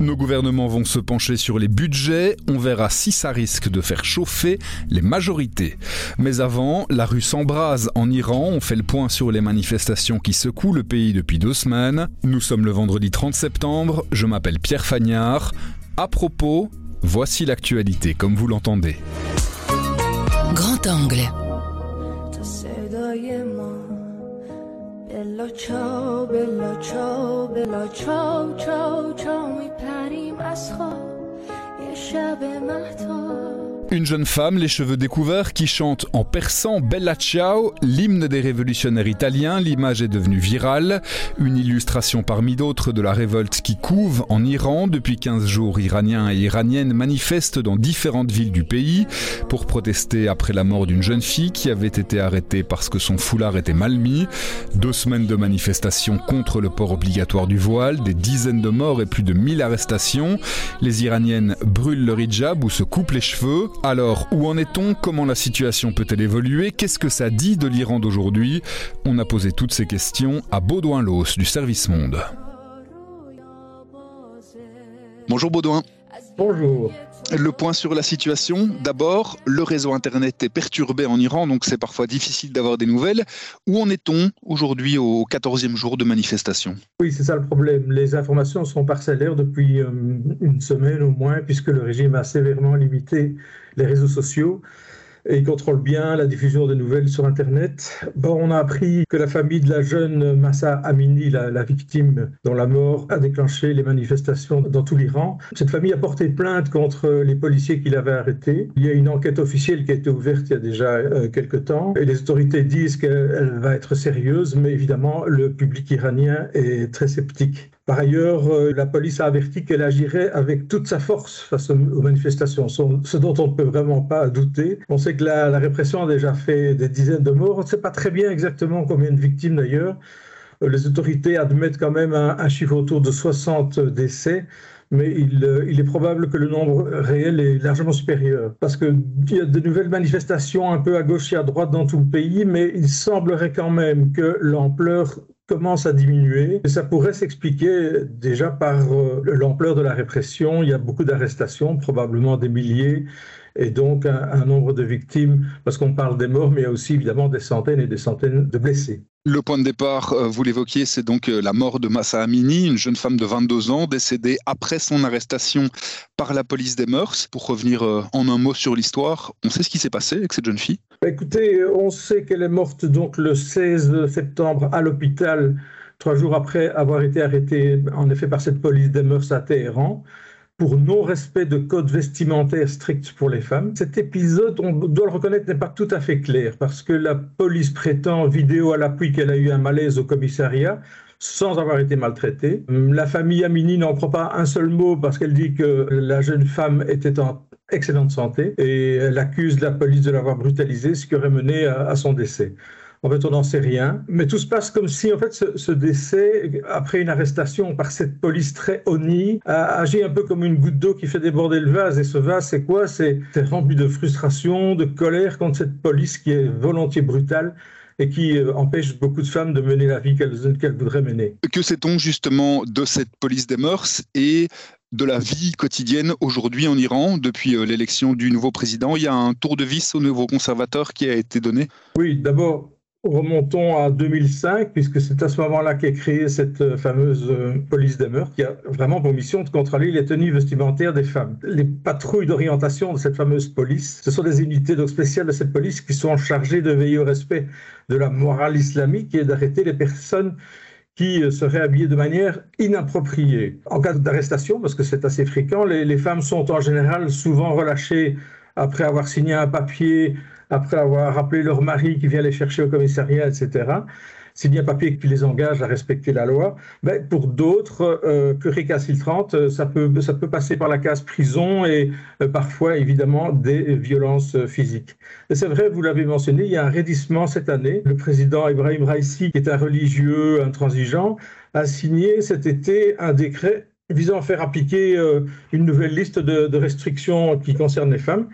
Nos gouvernements vont se pencher sur les budgets, on verra si ça risque de faire chauffer les majorités. Mais avant, la rue s'embrase en Iran, on fait le point sur les manifestations qui secouent le pays depuis deux semaines. Nous sommes le vendredi 30 septembre, je m'appelle Pierre Fagnard. À propos, voici l'actualité comme vous l'entendez. Grand angle. چاو بلا چاو بلا چاو چاو چاو میپریم از خواب. یه شب محتاب Une jeune femme, les cheveux découverts, qui chante en persan Bella Ciao, l'hymne des révolutionnaires italiens. L'image est devenue virale. Une illustration parmi d'autres de la révolte qui couve en Iran. Depuis 15 jours, Iraniens et Iraniennes manifestent dans différentes villes du pays pour protester après la mort d'une jeune fille qui avait été arrêtée parce que son foulard était mal mis. Deux semaines de manifestations contre le port obligatoire du voile, des dizaines de morts et plus de 1000 arrestations. Les Iraniennes brûlent leur hijab ou se coupent les cheveux. Alors, où en est-on? Comment la situation peut-elle évoluer? Qu'est-ce que ça dit de l'Iran d'aujourd'hui? On a posé toutes ces questions à Baudouin Los du Service Monde. Bonjour Baudouin. Bonjour. Le point sur la situation. D'abord, le réseau Internet est perturbé en Iran, donc c'est parfois difficile d'avoir des nouvelles. Où en est-on aujourd'hui au 14e jour de manifestation? Oui, c'est ça le problème. Les informations sont parcellaires depuis euh, une semaine au moins, puisque le régime a sévèrement limité les réseaux sociaux et il contrôle bien la diffusion de nouvelles sur Internet. Bon, on a appris que la famille de la jeune Massa Amini, la, victime dont la mort a déclenché les manifestations dans tout l'Iran, cette famille a porté plainte contre les policiers qui l'avaient arrêtée. Il y a une enquête officielle qui a été ouverte il y a déjà euh, quelques temps et les autorités disent qu'elle va être sérieuse, mais évidemment, le public iranien est très sceptique. Par ailleurs, euh, la police a averti qu'elle agirait avec toute sa force face aux manifestations, ce dont on ne peut vraiment pas douter. On sait que la, répression a déjà fait des dizaines de morts. On ne sait pas très bien exactement combien de victimes d'ailleurs. Euh, les autorités admettent quand même un, chiffre autour de 60 décès mais il, euh, il, est probable que le nombre réel est largement supérieur. Parce qu'il y a de nouvelles manifestations un peu à gauche et à droite dans tout le pays, mais il semblerait quand même que l'ampleur commence à diminuer. Et ça pourrait s'expliquer déjà par euh, l'ampleur de la répression. Il y a beaucoup d'arrestations, probablement des milliers, et donc un, nombre de victimes, parce qu'on parle des morts, mais il y a aussi évidemment des centaines et des centaines de blessés. Le point de départ, euh, vous l'évoquiez, c'est donc euh, la mort de Massa Amini, une jeune femme de 22 ans, décédée après son arrestation par la police des mœurs. Pour revenir en un mot sur l'histoire, on sait ce qui s'est passé avec cette jeune fille? Bah, écoutez, on sait qu'elle est morte donc le 16 septembre à l'hôpital, trois jours après avoir été arrêtée en effet par cette police des mœurs à Téhéran pour non-respect de code vestimentaire strict pour les femmes. Cet épisode, on doit le reconnaître, n'est pas tout à fait clair parce que la police prétend, vidéo à l'appui, qu'elle a eu un malaise au commissariat sans avoir été maltraitée. La famille Amini n'en croit pas un seul mot parce qu'elle dit que la jeune femme était en excellente santé et elle accuse la police de l'avoir brutalisée, ce qui aurait mené à, son décès. En fait, on n'en sait rien, mais tout se passe comme si, en fait, ce, décès, après une arrestation par cette police très honnie, a agi un peu comme une goutte d'eau qui fait déborder le vase. Et ce vase, c'est quoi? C'est rempli de frustration, de colère contre cette police qui est volontiers brutale et qui euh, empêche beaucoup de femmes de mener la vie qu'elles voudraient mener. Que sait-on justement de cette police des mœurs et de la vie quotidienne aujourd'hui en Iran? Depuis euh, l'élection du nouveau président. Il y a un tour de vis au nouveau conservateur qui a été donné Oui, d'abord, remontons à 2005, puisque c'est à ce moment-là qu'est créée cette euh, fameuse euh, police des mœurs, qui a vraiment pour mission de contrôler les tenues vestimentaires des femmes. Les patrouilles d'orientation de cette fameuse police, ce sont des unités spéciales de cette police qui sont chargées de veiller au respect de la morale islamique et d'arrêter les personnes qui euh, seraient habillées de manière inappropriée. En cas d'arrestation, parce que c'est assez fréquent, les, femmes sont en général souvent relâchées après avoir signé un papier, après avoir rappelé leur mari qui vient les chercher au commissariat, etc. s'il y a un papier qui les engage à respecter la loi. Mais pour d'autres, euh, plus récalcitrantes, euh, ça peut, ça peut passer par la case prison et euh, parfois, évidemment, des violences physiques. Et c'est vrai, vous l'avez mentionné, il y a un raidissement cette année. Le président Ibrahim Raisi, qui est un religieux intransigeant, a signé cet été un décret visant à faire appliquer euh, une nouvelle liste de, de restrictions qui concernent les femmes.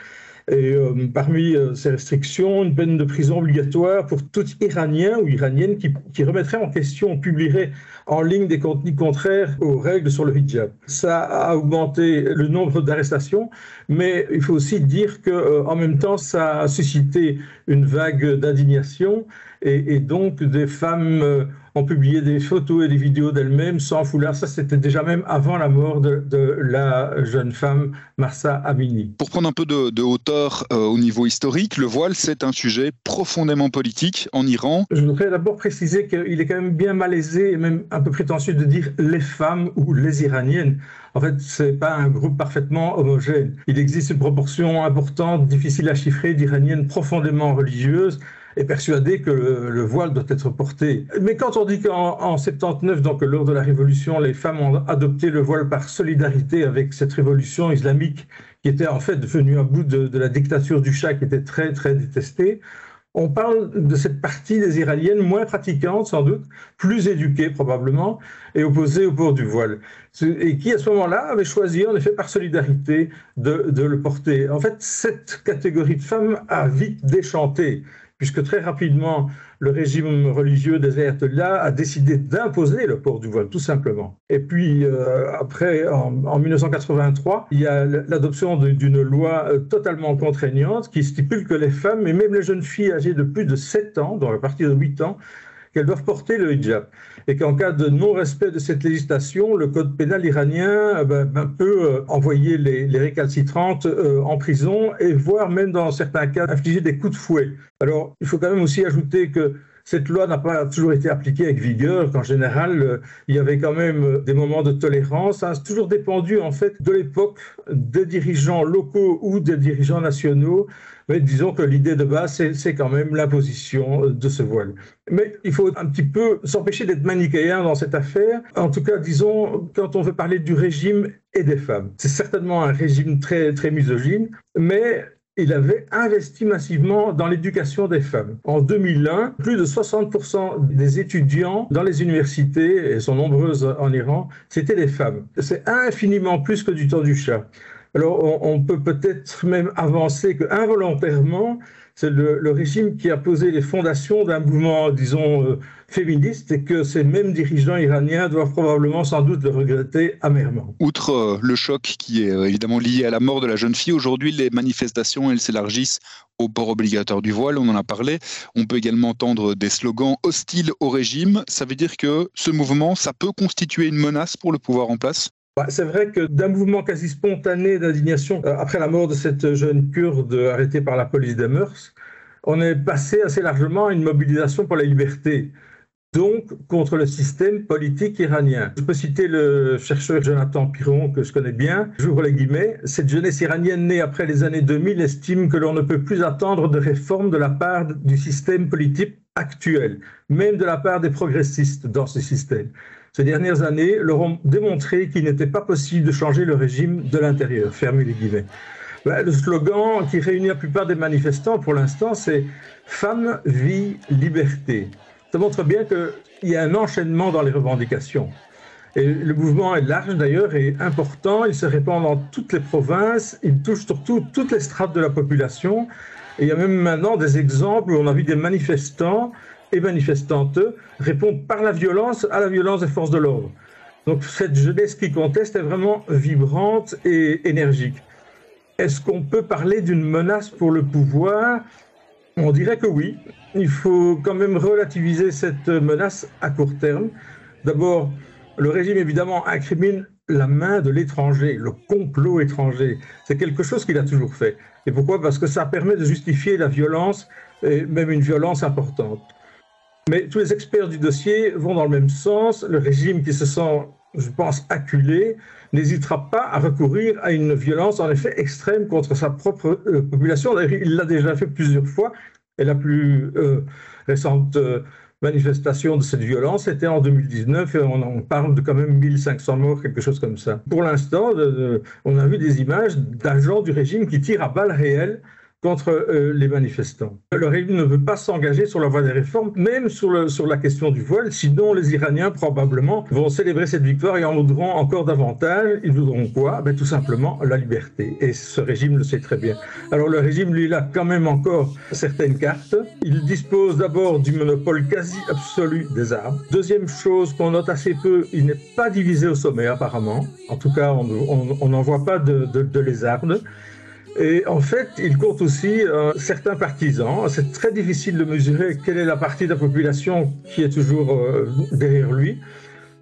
Et euh, parmi euh, ces restrictions, une peine de prison obligatoire pour tout Iranien ou Iranienne qui, remettrait en question ou publierait en ligne des contenus contraires aux règles sur le hijab. Ça a augmenté le nombre d'arrestations, mais il faut aussi dire que euh, en même temps, ça a suscité une vague d'indignation et, donc des femmes ont publié des photos et des vidéos d'elles-mêmes sans foulard. Ça, c'était déjà même avant la mort de, de, la jeune femme Marsa Amini. Pour prendre un peu de, de hauteur euh, au niveau historique, le voile, c'est un sujet profondément politique en Iran. Je voudrais d'abord préciser qu'il est quand même bien malaisé et même un peu prétentieux de dire les femmes ou les Iraniennes. En fait, ce n'est pas un groupe parfaitement homogène. Il existe une proportion importante, difficile à chiffrer, d'Iraniennes profondément religieuses et persuadées que le, le, voile doit être porté. Mais quand on dit qu'en 79, donc lors de la Révolution, les femmes ont adopté le voile par solidarité avec cette révolution islamique qui était en fait devenue un bout de, la dictature du Shah qui était très très détestée, on parle de cette partie des Iraniennes moins pratiquantes, sans doute, plus éduquées probablement, et opposées au port du voile. Et qui, à ce moment-là, avait choisi, en effet, par solidarité, de, le porter. En fait, cette catégorie de femmes a vite déchanté puisque très rapidement, le régime religieux des ayatollahs a décidé d'imposer le port du voile, tout simplement. Et puis, euh, après, en, en, 1983, il y a l'adoption d'une loi euh, totalement contraignante qui stipule que les femmes, et même les jeunes filles âgées de plus de 7 ans, donc à partir de 8 ans, qu'elles doivent porter le hijab. Et qu'en cas de non-respect de cette législation, le code pénal iranien ben, ben, peut euh, envoyer les, récalcitrantes euh, en prison et voire même dans certains cas infliger des coups de fouet. Alors, il faut quand même aussi ajouter que cette loi n'a pas toujours été appliquée avec vigueur, qu'en général, euh, il y avait quand même des moments de tolérance. Ça a toujours dépendu, en fait, de l'époque des dirigeants locaux ou des dirigeants nationaux. Mais disons que l'idée de base, c'est quand même l'imposition de ce voile. Mais il faut un petit peu s'empêcher d'être manichéen dans cette affaire. En tout cas, disons, quand on veut parler du régime et des femmes. C'est certainement un régime très, très misogyne, mais il avait investi massivement dans l'éducation des femmes. En 2001, plus de 60% des étudiants dans les universités, et sont nombreuses en Iran, c'était des femmes. C'est infiniment plus que du temps du Shah. Alors on, peut peut-être même avancer que involontairement, c'est le, le, régime qui a posé les fondations d'un mouvement, disons, euh, féministe et que ces mêmes dirigeants iraniens doivent probablement sans doute le regretter amèrement. Outre euh, le choc qui est euh, évidemment lié à la mort de la jeune fille, aujourd'hui les manifestations, elles s'élargissent au port obligatoire du voile, on en a parlé. On peut également entendre des slogans hostiles au régime. Ça veut dire que ce mouvement, ça peut constituer une menace pour le pouvoir en place? C'est vrai que d'un mouvement quasi spontané d'indignation euh, après la mort de cette jeune kurde arrêtée par la police des mœurs, on est passé assez largement à une mobilisation pour la liberté, donc contre le système politique iranien. Je peux citer le chercheur Jonathan Piron, que je connais bien, j'ouvre les guillemets, cette jeunesse iranienne née après les années 2000 estime que l'on ne peut plus attendre de réformes de la part du système politique actuel, même de la part des progressistes dans ce système ces dernières années leur ont démontré qu'il n'était pas possible de changer le régime de l'intérieur. Fermez les guillemets. Le slogan qui réunit la plupart des manifestants pour l'instant, c'est Femme, vie, liberté. Ça montre bien qu'il y a un enchaînement dans les revendications. Et le mouvement est large d'ailleurs et important. Il se répand dans toutes les provinces. Il touche surtout toutes les strates de la population. Et il y a même maintenant des exemples où on a vu des manifestants et manifestantes répondent par la violence à la violence des forces de l'ordre. Donc cette jeunesse qui conteste est vraiment vibrante et énergique. Est-ce qu'on peut parler d'une menace pour le pouvoir? On dirait que oui. Il faut quand même relativiser cette menace à court terme. D'abord, le régime évidemment incrimine la main de l'étranger, le complot étranger. C'est quelque chose qu'il a toujours fait. Et pourquoi? Parce que ça permet de justifier la violence, et même une violence importante. Mais tous les experts du dossier vont dans le même sens. Le régime qui se sent, je pense, acculé, n'hésitera pas à recourir à une violence en effet extrême contre sa propre euh, population. Il l'a déjà fait plusieurs fois. Et la plus euh, récente euh, manifestation de cette violence, c'était en 2019 et on, parle de quand même 1500 morts, quelque chose comme ça. Pour l'instant, on a vu des images d'agents du régime qui tirent à balles réelles contre euh, les manifestants. Le régime ne veut pas s'engager sur la voie des réformes, même sur, sur la question du voile, sinon les Iraniens probablement vont célébrer cette victoire et en voudront encore davantage. Ils voudront quoi? Ben, Tout simplement la liberté. Et ce régime le sait très bien. Alors le régime, lui, il a quand même encore certaines cartes. Il dispose d'abord du monopole quasi absolu des armes. Deuxième chose qu'on note assez peu, il n'est pas divisé au sommet apparemment. En tout cas, on n'en voit pas de, de, de. Et en fait, il compte aussi euh, certains partisans. C'est très difficile de mesurer quelle est la partie de la population qui est toujours euh, derrière lui.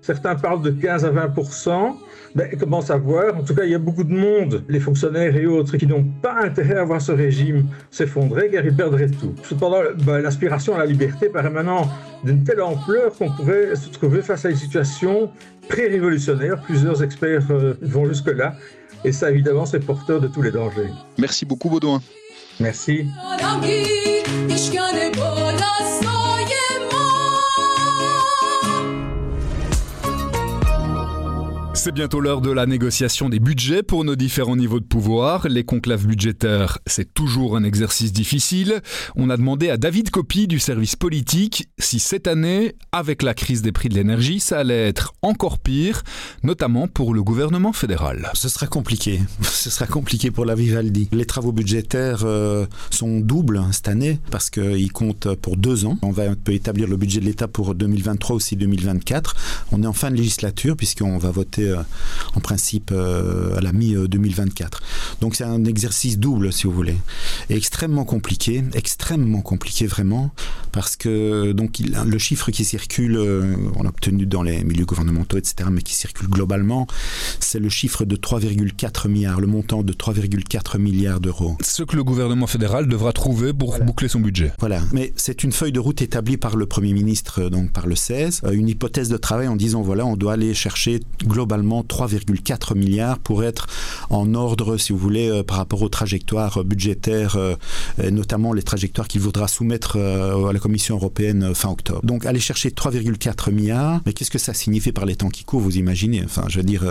Certains parlent de 15 à 20% ben, comment savoir? En tout cas, il y a beaucoup de monde, les fonctionnaires et autres, qui n'ont pas intérêt à voir ce régime s'effondrer car ils perdraient tout. Cependant, ben, l'aspiration à la liberté paraît maintenant d'une telle ampleur qu'on pourrait se trouver face à une situation pré-révolutionnaire. Plusieurs experts euh, vont jusque-là. Et ça, évidemment, c'est porteur de tous les dangers. Merci beaucoup, Baudouin. Merci. C'est bientôt l'heure de la négociation des budgets pour nos différents niveaux de pouvoir. Les conclaves budgétaires, c'est toujours un exercice difficile. On a demandé à David Copy du service politique si cette année, avec la crise des prix de l'énergie, ça allait être encore pire, notamment pour le gouvernement fédéral. Ce sera compliqué. Ce sera compliqué pour la Vivaldi. Les travaux budgétaires euh, sont doubles cette année parce qu'ils comptent pour deux ans. On va un peu établir le budget de l'État pour 2023 aussi 2024. On est en fin de législature puisqu'on va voter en principe euh, à la mi-2024. Donc c'est un exercice double, si vous voulez, et extrêmement compliqué, extrêmement compliqué vraiment, parce que donc il, le chiffre qui circule, euh, on a obtenu dans les milieux gouvernementaux, etc., mais qui circule globalement, c'est le chiffre de 3,4 milliards, le montant de 3,4 milliards d'euros. Ce que le gouvernement fédéral devra trouver pour voilà. boucler son budget. Voilà, mais c'est une feuille de route établie par le Premier ministre, donc par le 16, une hypothèse de travail en disant voilà, on doit aller chercher globalement 3,4 milliards pour être en ordre, si vous voulez, euh, par rapport aux trajectoires budgétaires, euh, notamment les trajectoires qu'il voudra soumettre euh, à la Commission européenne fin octobre. Donc aller chercher 3,4 milliards, mais qu'est-ce que ça signifie par les temps qui courent, vous imaginez? Enfin, je veux dire,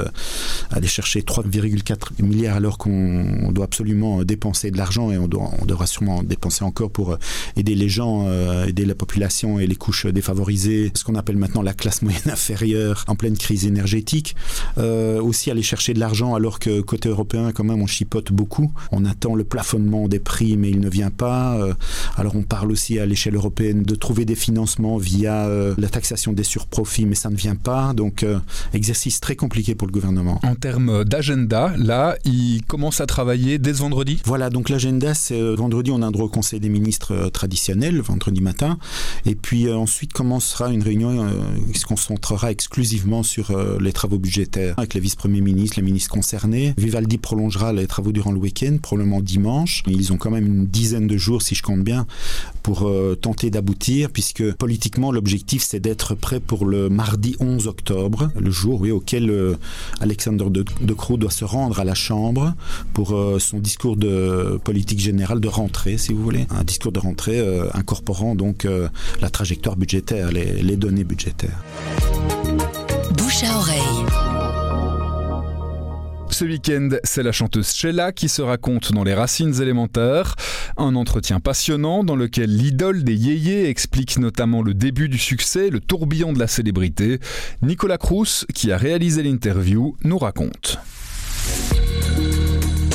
aller chercher 3,4 milliards alors qu'on doit absolument dépenser de l'argent et on devra sûrement dépenser encore pour aider les gens, aider la population et les couches défavorisées, ce qu'on appelle maintenant la classe moyenne inférieure en pleine crise énergétique. Euh, aussi aller chercher de l'argent alors que côté européen quand même on chipote beaucoup. On attend le plafonnement des prix mais il ne vient pas. Euh, alors on parle aussi à l'échelle européenne de trouver des financements via euh, la taxation des surprofits mais ça ne vient pas. Donc exercice très compliqué pour le gouvernement. En termes d'agenda, là il commence à travailler dès ce vendredi? Voilà donc l'agenda c'est vendredi on a un droit au conseil des ministres traditionnel vendredi matin et puis ensuite commencera une réunion qui se concentrera exclusivement sur les travaux budgétaires avec les vice-premiers ministres, les ministres concernés. Vivaldi prolongera les travaux durant le week-end, probablement dimanche. Ils ont quand même une dizaine de jours, si je compte bien, pour euh, tenter d'aboutir, puisque politiquement, l'objectif, c'est d'être prêt pour le mardi 11 octobre, le jour auquel euh, Alexander de, de Croo doit se rendre à la Chambre pour euh, son discours de politique générale de rentrée, si vous voulez. Un discours de rentrée euh, incorporant donc la trajectoire budgétaire, les, les données budgétaires. Bouche à oreille. Ce week-end, c'est la chanteuse Sheila qui se raconte dans les racines élémentaires. Un entretien passionnant dans lequel l'idole des yéyés explique notamment le début du succès, le tourbillon de la célébrité. Nicolas Crous, qui a réalisé l'interview, nous raconte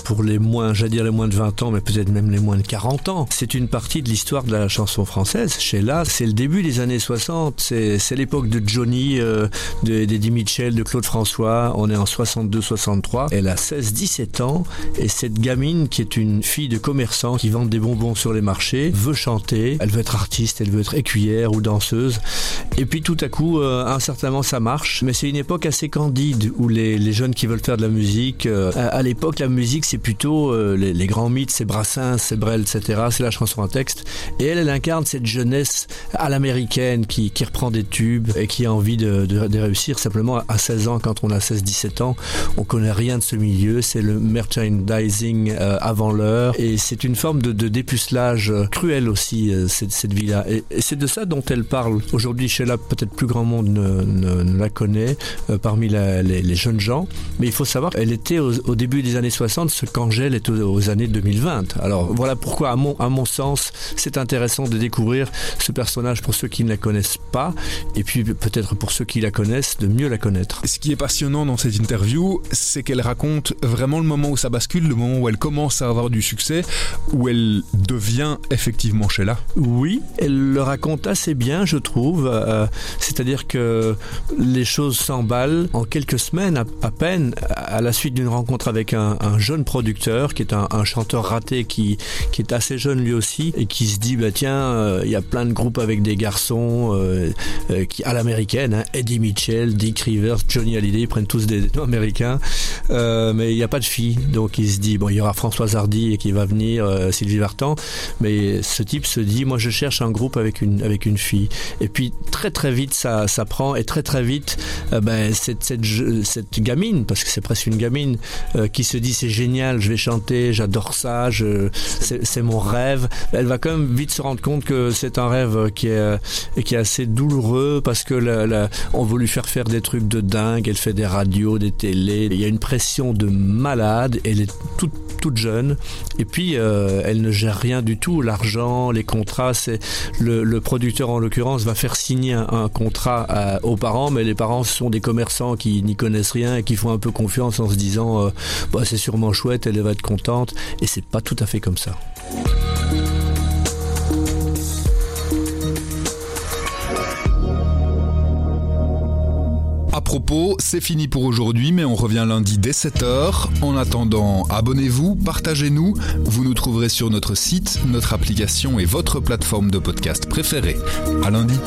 pour les moins, j'allais dire les moins de 20 ans, mais peut-être même les moins de 40 ans. C'est une partie de l'histoire de la chanson française. Sheila, c'est le début des années 60. C'est l'époque de Johnny, euh, d'Eddie Mitchell, de Claude François. On est en 62-63. Elle a 16-17 ans et cette gamine qui est une fille de commerçant qui vend des bonbons sur les marchés veut chanter. Elle veut être artiste, elle veut être écuyère ou danseuse. Et puis tout à coup, euh, un certain moment, ça marche. Mais c'est une époque assez candide où les, les, jeunes qui veulent faire de la musique, euh, à, à l'époque, la musique, c'est plutôt euh, les, grands mythes, c'est Brassens, c'est Brel, etc. C'est la chanson en texte. Et elle, elle incarne cette jeunesse à l'américaine qui, reprend des tubes et qui a envie de, réussir. Simplement, à 16 ans, quand on a 16-17 ans, on connaît rien de ce milieu. C'est le merchandising euh, avant l'heure. Et c'est une forme de, dépucelage cruel aussi, euh, cette, vie-là. Et, c'est de ça dont elle parle. Aujourd'hui, chez la peut-être plus grand monde ne, la connaît euh, parmi les, jeunes gens. Mais il faut savoir qu'elle était au, début des années 60 ce qu'Angèle est aux, aux, années 2020. Alors voilà pourquoi, à mon, à mon sens, c'est intéressant de découvrir ce personnage pour ceux qui ne la connaissent pas. Et puis peut-être pour ceux qui la connaissent, de mieux la connaître. Ce qui est passionnant dans cette interview, c'est qu'elle raconte vraiment le moment où ça bascule, le moment où elle commence à avoir du succès, où elle devient effectivement Sheila. Oui, elle le raconte assez bien, je trouve. Euh, C'est-à-dire que les choses s'emballent en quelques semaines à, à, peine à la suite d'une rencontre avec un, un, jeune producteur qui est un, chanteur raté qui, qui, est assez jeune lui aussi et qui se dit bah tiens euh, il y a plein de groupes avec des garçons euh, euh, qui à l'américaine hein, Eddie Mitchell, Dick Rivers, Johnny Hallyday ils prennent tous des, américains. Mais il n'y a pas de filles donc il se dit bon il y aura Françoise Hardy qui va venir Sylvie Vartan. Mais ce type se dit moi je cherche un groupe avec une avec une fille. Et puis très très vite ça, ça prend. Et très très vite ben, cette, cette, cette gamine parce que c'est presque une gamine qui se dit c'est génial je vais chanter j'adore ça c'est mon rêve. Elle va quand même vite se rendre compte que c'est un rêve qui est assez douloureux parce que on veut lui faire faire des trucs de dingue. Elle fait des radios des télés. Il y a une pression de malade. Elle est toute toute jeune. Et puis euh, elle ne gère rien du tout. L'argent les contrats c'est le, producteur en l'occurrence va faire signer un, contrat aux parents. Mais les parents sont des commerçants qui n'y connaissent rien et qui font un peu confiance en se disant euh, bah, c'est sûrement chouette elle va être contente et c'est pas tout à fait comme ça À propos, c'est fini pour aujourd'hui, mais on revient lundi dès 7h. En attendant, abonnez-vous, partagez-nous. Vous nous trouverez sur notre site, notre application et votre plateforme de podcast préférée. À lundi.